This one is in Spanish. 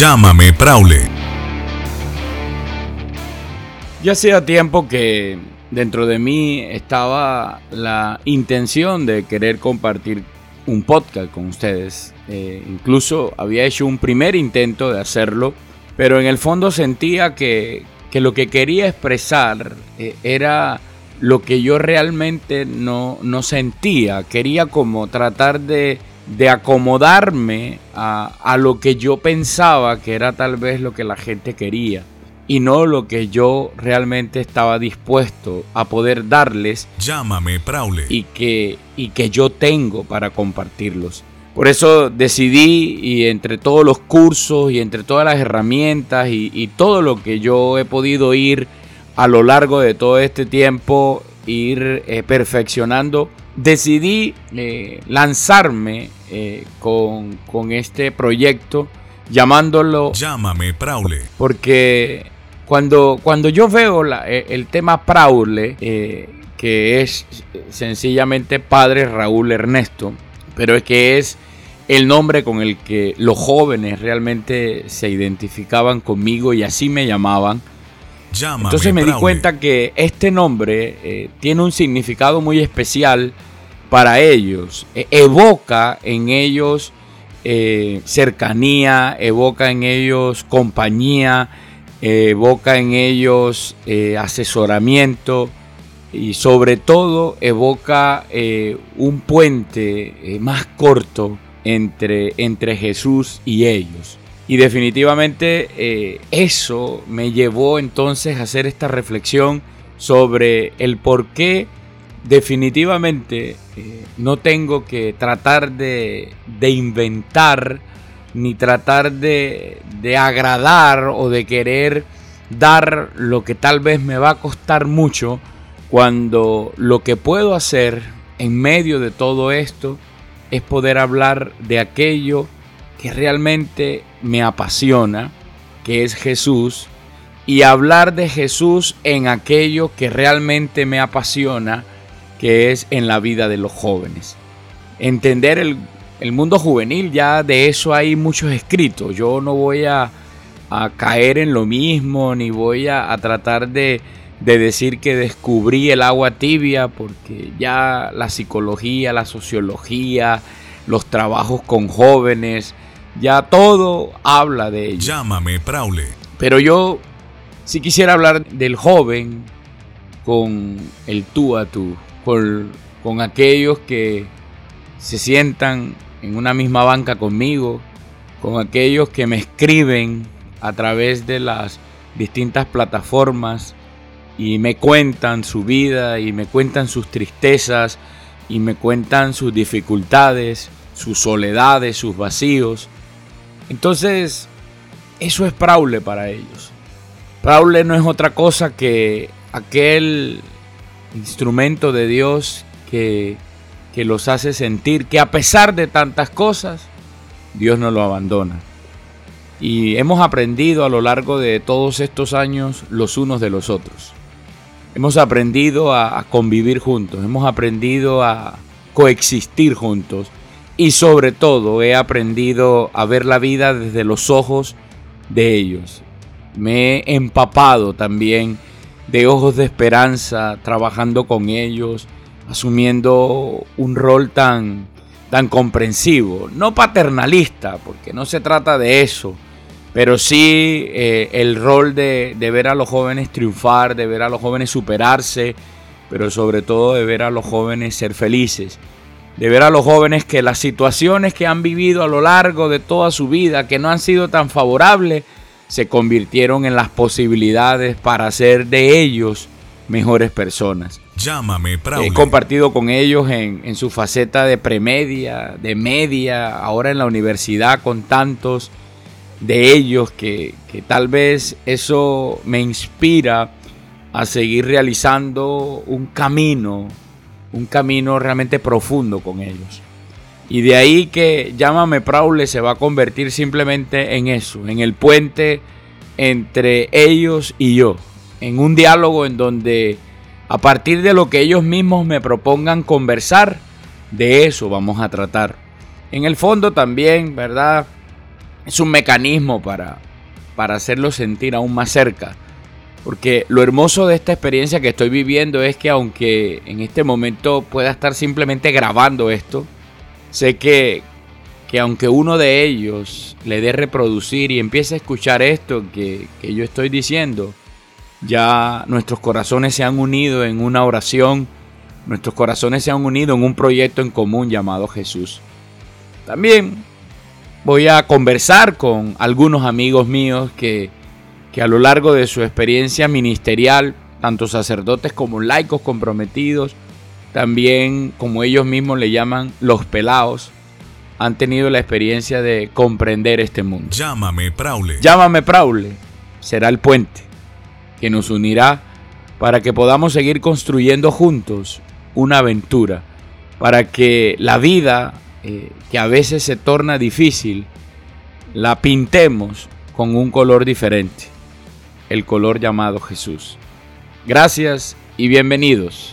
Llámame Praule. Ya hacía tiempo que dentro de mí estaba la intención de querer compartir un podcast con ustedes. Eh, incluso había hecho un primer intento de hacerlo, pero en el fondo sentía que, lo que quería expresar eh, era lo que yo realmente no, no sentía. Quería como tratar de de acomodarme a, lo que yo pensaba que era tal vez lo que la gente quería y no lo que yo realmente estaba dispuesto a poder darles. Llámame, Praule. Y que, y que yo tengo para compartirlos. Por eso decidí y entre todos los cursos y entre todas las herramientas y, todo lo que yo he podido ir a lo largo de todo este tiempo, ir eh, perfeccionando, decidí eh, lanzarme eh, con, este proyecto llamándolo Llámame Praule. Porque cuando, cuando yo veo eh, el tema Praule, que es sencillamente Padre Raúl Ernesto, pero es que es el nombre con el que los jóvenes realmente se identificaban conmigo y así me llamaban. Entonces me di cuenta que este nombre tiene un significado muy especial para ellos. E, evoca en ellos eh, cercanía, evoca en ellos compañía, evoca en ellos eh, asesoramiento y sobre todo evoca eh, un puente más corto entre, entre Jesús y ellos. Y definitivamente eso me llevó entonces a hacer esta reflexión sobre el por qué definitivamente eh, no tengo que tratar de, inventar ni tratar de, de, agradar o de querer dar lo que tal vez me va a costar mucho cuando lo que puedo hacer en medio de todo esto es poder hablar de aquello que realmente me apasiona, que es Jesús, y hablar de Jesús en aquello que realmente me apasiona, que es en la vida de los jóvenes. Entender el, mundo juvenil, ya de eso hay muchos escritos. Yo no voy a, caer en lo mismo, ni voy a, tratar de, de, decir que descubrí el agua tibia, porque ya la psicología, la sociología, los trabajos con jóvenes, ya todo habla de ello. Llámame, Praule. Pero yo sí quisiera hablar del joven con el tú a tú con, aquellos que se sientan en una misma banca conmigo, con aquellos que me escriben a través de las distintas plataformas y me cuentan su vida y me cuentan sus tristezas y me cuentan sus dificultades, sus soledades, sus vacíos. Entonces, eso es Praule para ellos. Praule no es otra cosa que aquel instrumento de Dios que, que los hace sentir que a pesar de tantas cosas, Dios no lo abandona. Y hemos aprendido a lo largo de todos estos años los unos de los otros. Hemos aprendido a, convivir juntos, hemos aprendido a coexistir juntos y sobre todo he aprendido a ver la vida desde los ojos de ellos. Me he empapado también de ojos de esperanza, trabajando con ellos, asumiendo un rol tan, tan comprensivo, no paternalista, porque no se trata de eso, pero sí eh, el rol de, de ver a los jóvenes triunfar, de ver a los jóvenes superarse, pero sobre todo de ver a los jóvenes ser felices, de ver a los jóvenes que las situaciones que han vivido a lo largo de toda su vida, que no han sido tan favorables, se convirtieron en las posibilidades para hacer de ellos mejores personas. Llámame. He compartido con ellos en, su faceta de premedia, de media, ahora en la universidad con tantos de ellos que, que tal vez eso me inspira a seguir realizando un camino, un camino realmente profundo con ellos. Y de ahí que Llámame Praule se va a convertir simplemente en eso, en el puente entre ellos y yo, en un diálogo en donde a partir de lo que ellos mismos me propongan conversar, de eso vamos a tratar. En el fondo también, ¿verdad? es un mecanismo para, para hacerlo sentir aún más cerca. Porque lo hermoso de esta experiencia que estoy viviendo es que aunque en este momento pueda estar simplemente grabando esto, sé que, que aunque uno de ellos le dé reproducir y empiece a escuchar esto que, que yo estoy diciendo, ya nuestros corazones se han unido en una oración, nuestros corazones se han unido en un proyecto en común llamado Jesús. También voy a conversar con algunos amigos míos que, que a lo largo de su experiencia ministerial, tanto sacerdotes como laicos comprometidos, también como ellos mismos le llaman los pelados, han tenido la experiencia de comprender este mundo. Llámame Praule. Llámame Praule será el puente que nos unirá para que podamos seguir construyendo juntos una aventura, para que la vida, eh, que a veces se torna difícil, la pintemos con un color diferente, el color llamado Jesús. Gracias y bienvenidos.